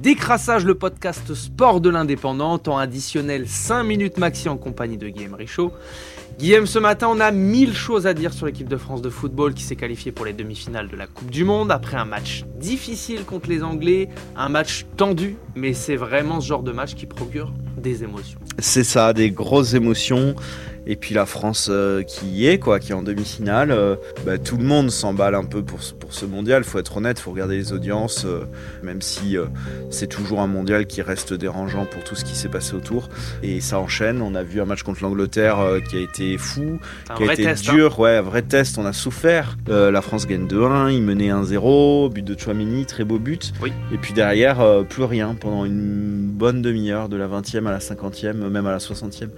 Décrassage, le podcast sport de l'indépendant, temps additionnel 5 minutes maxi en compagnie de Guillaume Richaud. Guillaume, ce matin, on a mille choses à dire sur l'équipe de France de football qui s'est qualifiée pour les demi-finales de la Coupe du Monde après un match difficile contre les Anglais, un match tendu, mais c'est vraiment ce genre de match qui procure des émotions. C'est ça, des grosses émotions. Et puis la France euh, qui y est, quoi, qui est en demi-finale, euh, bah, tout le monde s'emballe un peu pour, pour ce mondial. Faut être honnête, faut regarder les audiences, euh, même si c'est toujours un mondial qui reste dérangeant pour tout ce qui s'est passé autour. Et ça enchaîne. On a vu un match contre l'Angleterre qui a été fou, qui a été hein. dur, ouais, un vrai test. On a souffert. la France gagne 2-1, il menait 1-0, but de Chouamini, très beau but. Oui. Et puis derrière, plus rien pendant une bonne demi-heure, de la 20e à la 50e, même à la 60e.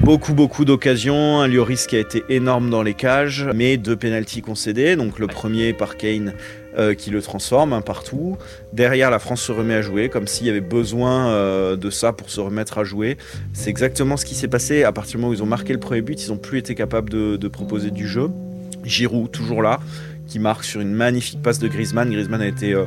Beaucoup, beaucoup d'occasions. Un Lloris qui a été énorme dans les cages, mais deux pénalties concédés. Donc le premier par Kane euh, qui le transforme un partout. Derrière, la France se remet à jouer, comme s'il y avait besoin euh, de ça pour se remettre à jouer. C'est exactement ce qui s'est passé. À partir du moment où ils ont marqué le premier but, ils n'ont plus été capables de, proposer du jeu. Giroud, toujours là, qui marque sur une magnifique passe de Griezmann. Griezmann a été euh,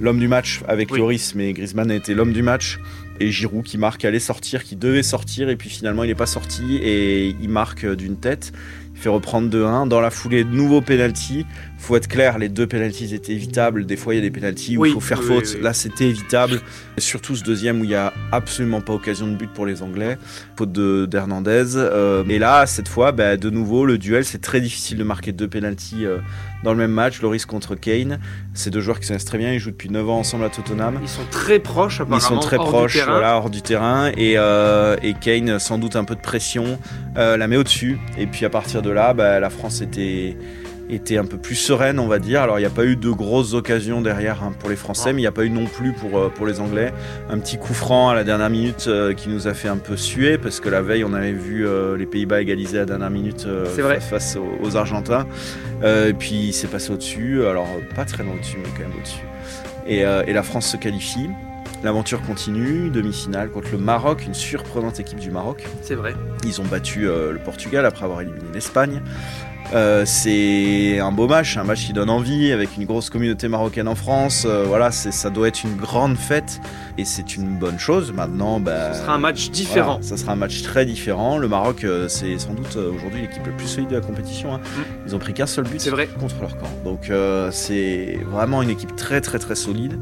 l'homme du match avec Lloris, mais Griezmann a été l'homme du match et Giroud qui marque allait sortir, qui devait sortir et puis finalement il n'est pas sorti et il marque d'une tête. Il fait reprendre 2-1. Dans la foulée, de nouveau penalty. Faut être clair, les deux penalties étaient évitables. Des fois, il y a des penalties où il faut faire faute. Là, c'était évitable. Et surtout ce deuxième où il n'y a absolument pas occasion de but pour les Anglais. Faute d'Hernandez. Euh, et là, cette fois, bah, de nouveau, le duel, c'est très difficile de marquer deux penalties euh, dans le même match. Loris contre Kane. Ces deux joueurs qui se connaissent très bien. Ils jouent depuis 9 ans ensemble à Tottenham. Ils sont très proches, apparemment. Ils sont très proches, voilà, hors du terrain. Et, euh, et, Kane, sans doute un peu de pression, la met au-dessus. Et puis à partir de là, bah, la France était était un peu plus sereine, on va dire. Alors, il n'y a pas eu de grosses occasions derrière hein, pour les Français, mais il n'y a pas eu non plus pour, euh, pour les Anglais. Un petit coup franc à la dernière minute euh, qui nous a fait un peu suer, parce que la veille, on avait vu euh, les Pays-Bas égaliser à la dernière minute face aux, Argentins. et puis, il s'est passé au-dessus. Alors, pas très loin au-dessus, mais quand même au-dessus. Et, et la France se qualifie. L'aventure continue, demi-finale contre le Maroc, une surprenante équipe du Maroc. C'est vrai. Ils ont battu le Portugal après avoir éliminé l'Espagne. Euh, c'est un beau match, un match qui donne envie, avec une grosse communauté marocaine en France. Euh, voilà, ça doit être une grande fête et c'est une bonne chose. Maintenant, bah, ça sera un match différent. ça sera un match très différent. Le Maroc, euh, c'est sans doute aujourd'hui l'équipe la plus solide de la compétition. Hein. Mm. Ils ont pris qu'un seul but vrai. contre leur camp. Donc c'est vraiment une équipe très très très solide.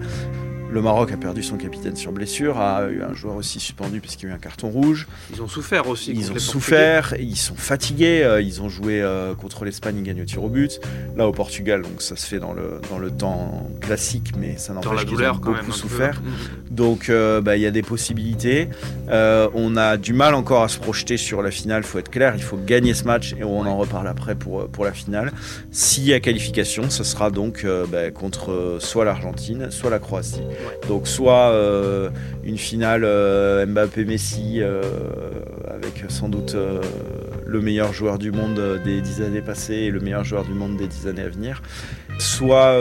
Le Maroc a perdu son capitaine sur blessure, a eu un joueur aussi suspendu parce qu'il y a eu un carton rouge. Ils ont souffert aussi. Ils ont souffert, ils sont fatigués. Euh, ils ont joué euh, contre l'Espagne, ils gagnent au tir au but. Là au Portugal, donc ça se fait dans le, dans le temps classique, mais ça n'empêche qu'ils ont beaucoup souffert. Mm. Donc euh, bah, il y a des possibilités. on a du mal encore à se projeter sur la finale, il faut être clair. Il faut gagner ce match et on en reparle après pour, pour la finale. S'il y a qualification, ce sera donc bah, contre soit l'Argentine, soit la Croatie. Donc soit euh, une finale euh, Mbappé-Messi euh, avec sans doute le meilleur joueur du monde des dix années passées et le meilleur joueur du monde des dix années à venir, soit,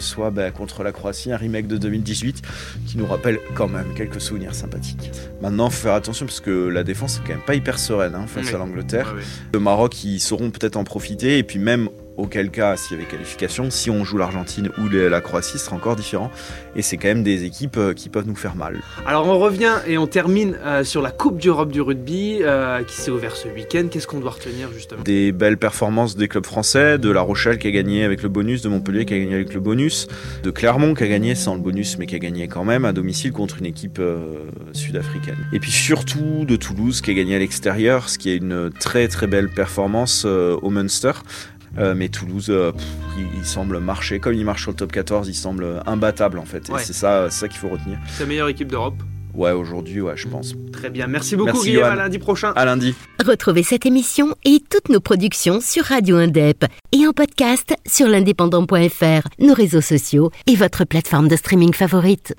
soit bah, contre la Croatie, un remake de 2018 qui nous rappelle quand même quelques souvenirs sympathiques. Maintenant, faut faire attention parce que la défense est quand même pas hyper sereine hein, face à l'Angleterre. Le Maroc, ils sauront peut-être en profiter et puis même auquel cas, s'il y avait qualification, si on joue l'Argentine ou la Croatie, ce sera encore différent. Et c'est quand même des équipes euh, qui peuvent nous faire mal. Alors on revient et on termine euh, sur la Coupe d'Europe du rugby euh, qui s'est ouverte ce week-end. Qu'est-ce qu'on doit retenir justement? Des belles performances des clubs français, de La Rochelle qui a gagné avec le bonus, de Montpellier qui a gagné avec le bonus, de Clermont qui a gagné sans le bonus mais qui a gagné quand même à domicile contre une équipe sud-africaine. Et puis surtout de Toulouse qui a gagné à l'extérieur, ce qui est une très très belle performance au Munster euh, mais Toulouse, euh, il, semble marcher. Comme il marche sur le top 14, il semble imbattable en fait. Et c'est ça, ça qu'il faut retenir. C'est la meilleure équipe d'Europe Ouais, aujourd'hui, ouais, je pense. Très bien. Merci beaucoup, Guillaume. À lundi prochain. À lundi. Retrouvez cette émission et toutes nos productions sur Radio Indep et en podcast sur l'indépendant.fr, nos réseaux sociaux et votre plateforme de streaming favorite.